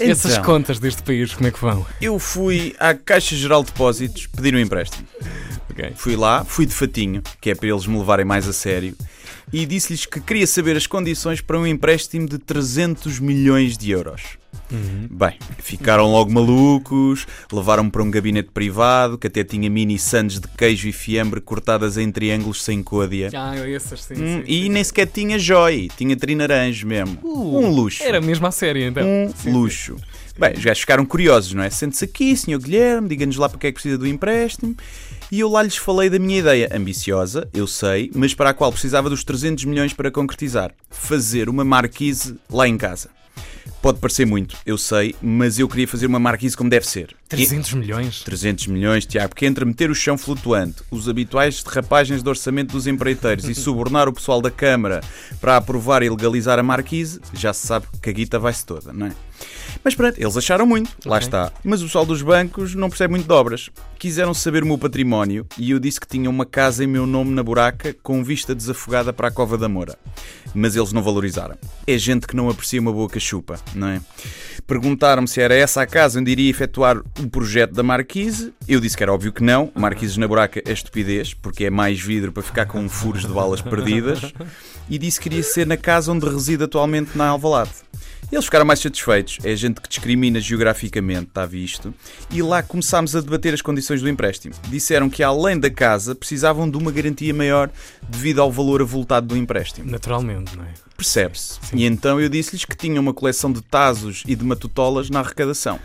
Essas Então, contas deste país, como é que vão? eu fui à Caixa Geral de Depósitos pedir um empréstimo. Ok. Fui lá, fui de fatinho, que é para eles me levarem mais a sério, e disse-lhes que queria saber as condições para um empréstimo de 300 milhões de euros. Bem, ficaram logo malucos, levaram-me para um gabinete privado que até tinha mini sandes de queijo e fiambre cortadas em triângulos sem côdea. Ah, essas sim. Hum, sim, e sim. nem sequer tinha joy, tinha trinaranjo mesmo. Uh, um luxo. Era mesmo a série então. Um Sim, luxo. Bem, os gajos ficaram curiosos, não é? Sente-se aqui, Sr. Guilherme, diga-nos lá para que é que precisa do empréstimo. E eu lá lhes falei da minha ideia, ambiciosa, eu sei, mas para a qual precisava dos 300 milhões para concretizar. Fazer uma marquise lá em casa. Pode parecer muito, eu sei, mas eu queria fazer uma marquise como deve ser. 300 milhões. 300 milhões, Tiago, porque entre meter o chão flutuante, os habituais derrapagens de orçamento dos empreiteiros e subornar o pessoal da Câmara para aprovar e legalizar a marquise, já se sabe que a guita vai-se toda, não é? Mas pronto, eles acharam muito, lá está. Mas o pessoal dos bancos não percebe muito de obras. Quiseram saber o meu património e eu disse que tinha uma casa em meu nome na buraca com vista desafogada para a Cova da Moura. Mas eles não valorizaram. É gente que não aprecia uma boa cachupa, não é? Perguntaram-me se era essa a casa onde iria efetuar o projeto da Marquise. Eu disse que era óbvio que não. Marquises na buraca é estupidez, porque é mais vidro para ficar com furos de balas perdidas. E disse que iria ser na casa onde reside atualmente na Alvalade. Eles ficaram mais satisfeitos. É gente que discrimina geograficamente, está visto. E lá começámos a debater as condições do empréstimo. Disseram que, além da casa, precisavam de uma garantia maior devido ao valor avultado do empréstimo. Naturalmente, não é? Percebe-se. E então eu disse-lhes que tinha uma coleção de tazos e de matutolas na arrecadação.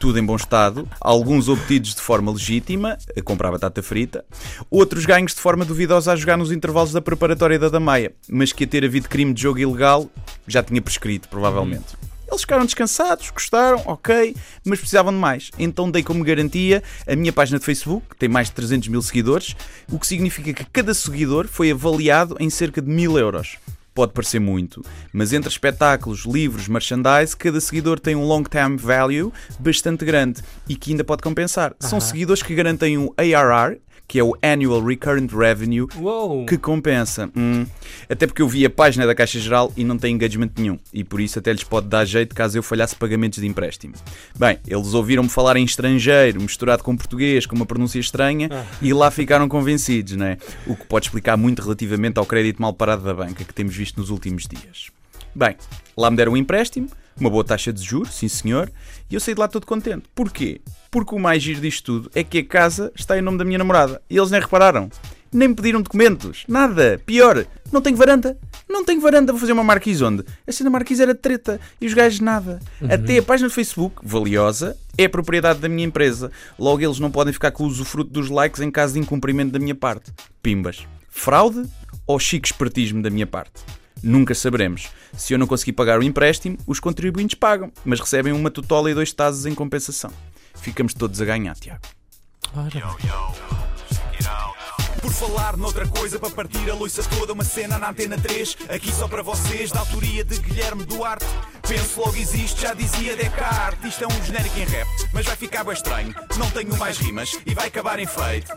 Tudo em bom estado, alguns obtidos de forma legítima, a comprar batata frita, outros ganhos de forma duvidosa a jogar nos intervalos da preparatória da Damaia, mas que a ter havido crime de jogo ilegal já tinha prescrito, provavelmente. Eles ficaram descansados, gostaram, ok, mas precisavam de mais. Então dei como garantia a minha página de Facebook, que tem mais de 300 mil seguidores, o que significa que cada seguidor foi avaliado em cerca de mil euros. Pode parecer muito, mas entre espetáculos, livros, merchandise, cada seguidor tem um long term value bastante grande e que ainda pode compensar. São seguidores que garantem um ARR, que é o Annual Recurrent Revenue, Uou! que compensa. Hum. Até porque eu vi a página da Caixa Geral e não tem engagement nenhum. E por isso até lhes pode dar jeito caso eu falhasse pagamentos de empréstimo. Bem, eles ouviram-me falar em estrangeiro, misturado com português, com uma pronúncia estranha, Ah. e lá ficaram convencidos, né? O que pode explicar muito relativamente ao crédito mal parado da banca que temos visto nos últimos dias. Bem, lá me deram um empréstimo, uma boa taxa de juros, sim senhor, e eu saí de lá todo contente. Porquê? Porque o mais giro disto tudo é que a casa está em nome da minha namorada. E eles nem repararam. Nem me pediram documentos. Nada. Pior, não tenho varanda. Não tenho varanda. Vou fazer uma marquise onde? A cena marquise era treta. E os gajos nada. Até a página do Facebook, valiosa, é propriedade da minha empresa. Logo eles não podem ficar com o usufruto dos likes em caso de incumprimento da minha parte. Pimbas. Fraude ou chique espertismo da minha parte? Nunca saberemos. Se eu não conseguir pagar o empréstimo, os contribuintes pagam, mas recebem uma tutola e dois tazos em compensação. Ficamos todos a ganhar, Tiago. Por falar noutra coisa, para partir a loiça toda, uma cena na antena 3, aqui só para vocês, da autoria de Guilherme Duarte. Penso logo existe, já dizia Descartes. Isto é um genérico em rap, mas vai ficar bem estranho. Não tenho mais rimas e vai acabar em feito.